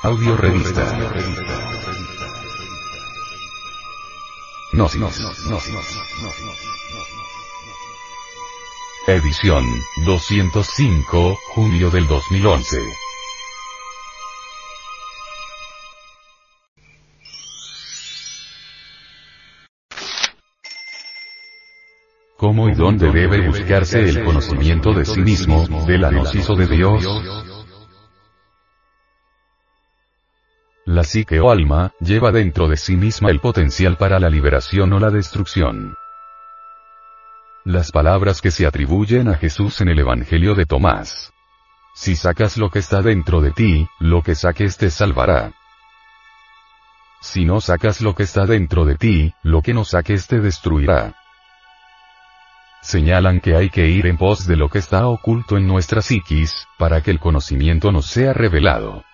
Audio revista. Gnosis. Edición 205, julio del 2011. ¿Cómo y dónde debe buscarse el conocimiento de sí mismo, de la gnosis o de Dios? La psique o alma, lleva dentro de sí misma el potencial para la liberación o la destrucción. Las palabras que se atribuyen a Jesús en el Evangelio de Tomás. Si sacas lo que está dentro de ti, lo que saques te salvará. Si no sacas lo que está dentro de ti, lo que no saques te destruirá señalan que hay que ir en pos de lo que está oculto en nuestra psiquis, para que el conocimiento nos sea revelado.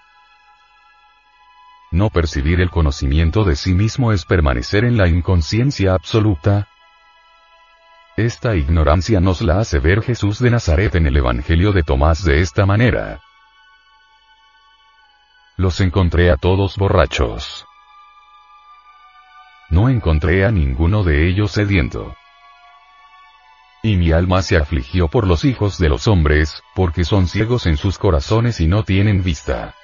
No percibir el conocimiento de sí mismo es permanecer en la inconsciencia absoluta. Esta ignorancia nos la hace ver Jesús de Nazaret en el Evangelio de Tomás de esta manera. Los encontré a todos borrachos. No encontré a ninguno de ellos sediento. Y mi alma se afligió por los hijos de los hombres, porque son ciegos en sus corazones y no tienen vista.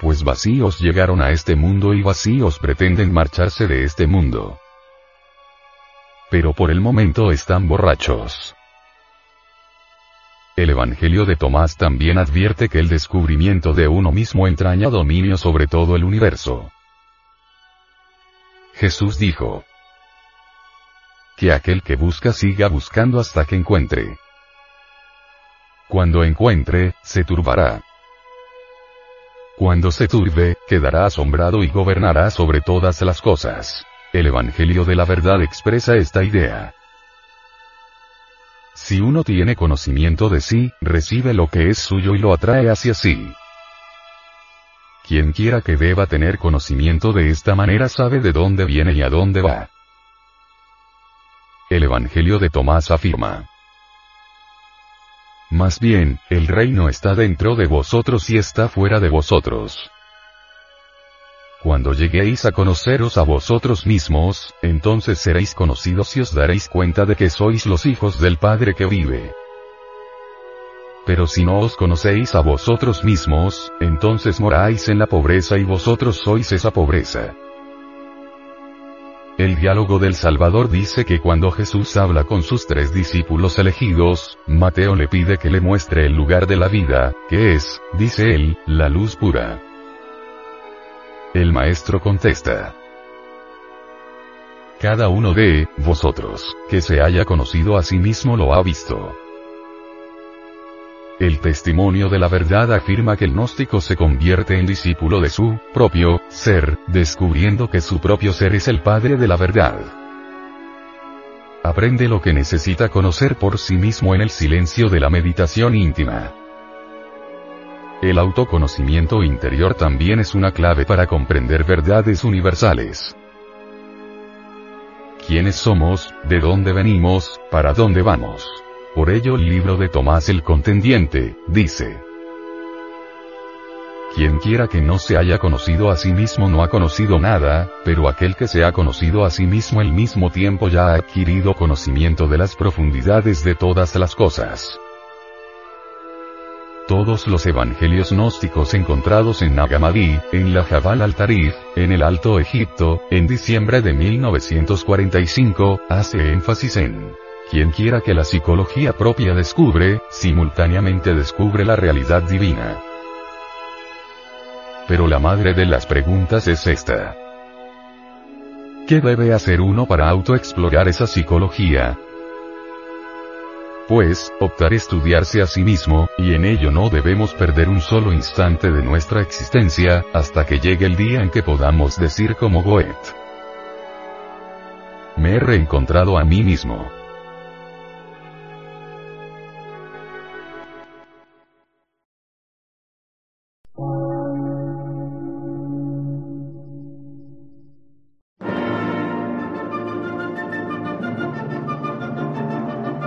Pues vacíos llegaron a este mundo y vacíos pretenden marcharse de este mundo. Pero por el momento están borrachos. El Evangelio de Tomás también advierte que el descubrimiento de uno mismo entraña dominio sobre todo el universo. Jesús dijo, que aquel que busca siga buscando hasta que encuentre. Cuando encuentre, se turbará. Cuando se turbe, quedará asombrado y gobernará sobre todas las cosas. El Evangelio de la Verdad expresa esta idea. Si uno tiene conocimiento de sí, recibe lo que es suyo y lo atrae hacia sí. Quien quiera que deba tener conocimiento de esta manera sabe de dónde viene y a dónde va. El Evangelio de Tomás afirma. Más bien, el reino está dentro de vosotros y está fuera de vosotros. Cuando lleguéis a conoceros a vosotros mismos, entonces seréis conocidos y os daréis cuenta de que sois los hijos del Padre que vive. Pero si no os conocéis a vosotros mismos, entonces moráis en la pobreza y vosotros sois esa pobreza. El diálogo del Salvador dice que cuando Jesús habla con sus tres discípulos elegidos, Mateo le pide que le muestre el lugar de la vida, que es, dice él, la luz pura. El maestro contesta. Cada uno de vosotros, que se haya conocido a sí mismo lo ha visto. El testimonio de la verdad afirma que el gnóstico se convierte en discípulo de su propio ser, descubriendo que su propio ser es el Padre de la verdad. Aprende lo que necesita conocer por sí mismo en el silencio de la meditación íntima. El autoconocimiento interior también es una clave para comprender verdades universales. ¿Quiénes somos? ¿De dónde venimos? ¿Para dónde vamos? Por ello el libro de Tomás el Contendiente, dice, quien quiera que no se haya conocido a sí mismo no ha conocido nada, pero aquel que se ha conocido a sí mismo al mismo tiempo ya ha adquirido conocimiento de las profundidades de todas las cosas. Todos los evangelios gnósticos encontrados en Nagamadi, en la Jabal al-Tarif, en el Alto Egipto, en diciembre de 1945, hace énfasis en quien quiera que la psicología propia descubre, simultáneamente descubre la realidad divina. Pero la madre de las preguntas es esta. ¿Qué debe hacer uno para autoexplorar esa psicología? Pues, optar estudiarse a sí mismo, y en ello no debemos perder un solo instante de nuestra existencia, hasta que llegue el día en que podamos decir como Goethe. Me he reencontrado a mí mismo.